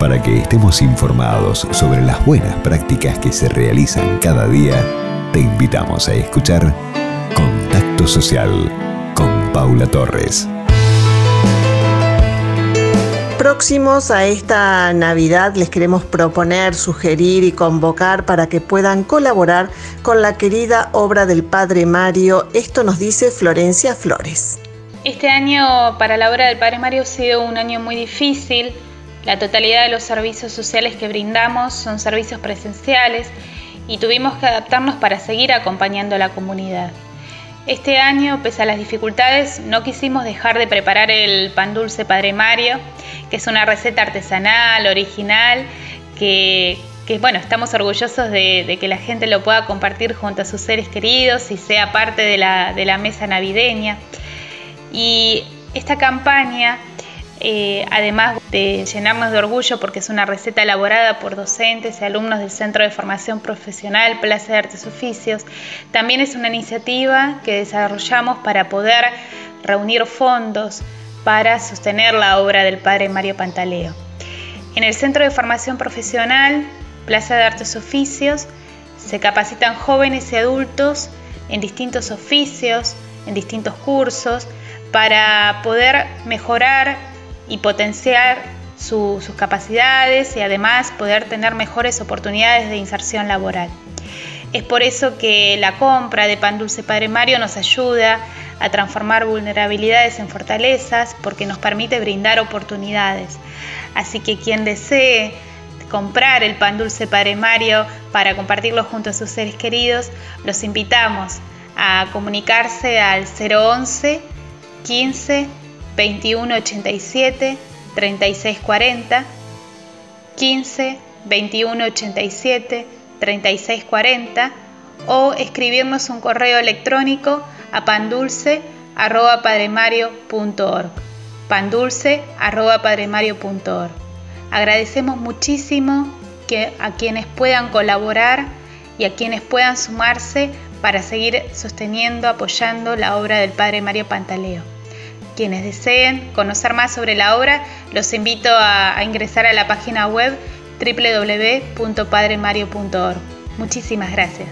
Para que estemos informados sobre las buenas prácticas que se realizan cada día, te invitamos a escuchar Contacto Social con Paula Torres. Próximos a esta Navidad les queremos proponer, sugerir y convocar para que puedan colaborar con la querida obra del Padre Mario. Esto nos dice Florencia Flores. Este año para la obra del Padre Mario ha sido un año muy difícil la totalidad de los servicios sociales que brindamos son servicios presenciales y tuvimos que adaptarnos para seguir acompañando a la comunidad. Este año, pese a las dificultades, no quisimos dejar de preparar el pan dulce Padre Mario, que es una receta artesanal, original, que, bueno, estamos orgullosos de, que la gente lo pueda compartir junto a sus seres queridos y sea parte de la mesa navideña. Y esta campaña eh, además de llenarnos de orgullo porque es una receta elaborada por docentes y alumnos del Centro de Formación Profesional Plaza de Artes Oficios, también es una iniciativa que desarrollamos para poder reunir fondos para sostener la obra del padre Mario Pantaleo. En el Centro de Formación Profesional Plaza de Artes Oficios se capacitan jóvenes y adultos en distintos oficios, en distintos cursos, para poder mejorar y potenciar sus capacidades y además poder tener mejores oportunidades de inserción laboral. Es por eso que la compra de Pan Dulce Padre Mario nos ayuda a transformar vulnerabilidades en fortalezas porque nos permite brindar oportunidades. Así que quien desee comprar el Pan Dulce Padre Mario para compartirlo junto a sus seres queridos, los invitamos a comunicarse al 011 15 2187 3640 15 2187 3640 o escribirnos un correo electrónico a pandulce arroba padremario.org pandulce arroba padremario.org Agradecemos muchísimo que a quienes puedan colaborar y a quienes puedan sumarse para seguir sosteniendo, apoyando la obra del Padre Mario Pantaleo. Quienes deseen conocer más sobre la obra, los invito a, ingresar a la página web www.padremario.org. Muchísimas gracias.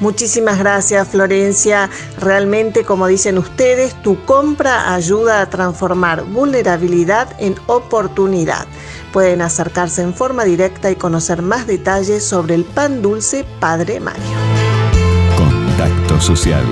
Muchísimas gracias Florencia. Realmente, como dicen ustedes, tu compra ayuda a transformar vulnerabilidad en oportunidad. Pueden acercarse en forma directa y conocer más detalles sobre el pan dulce Padre Mario. Contacto social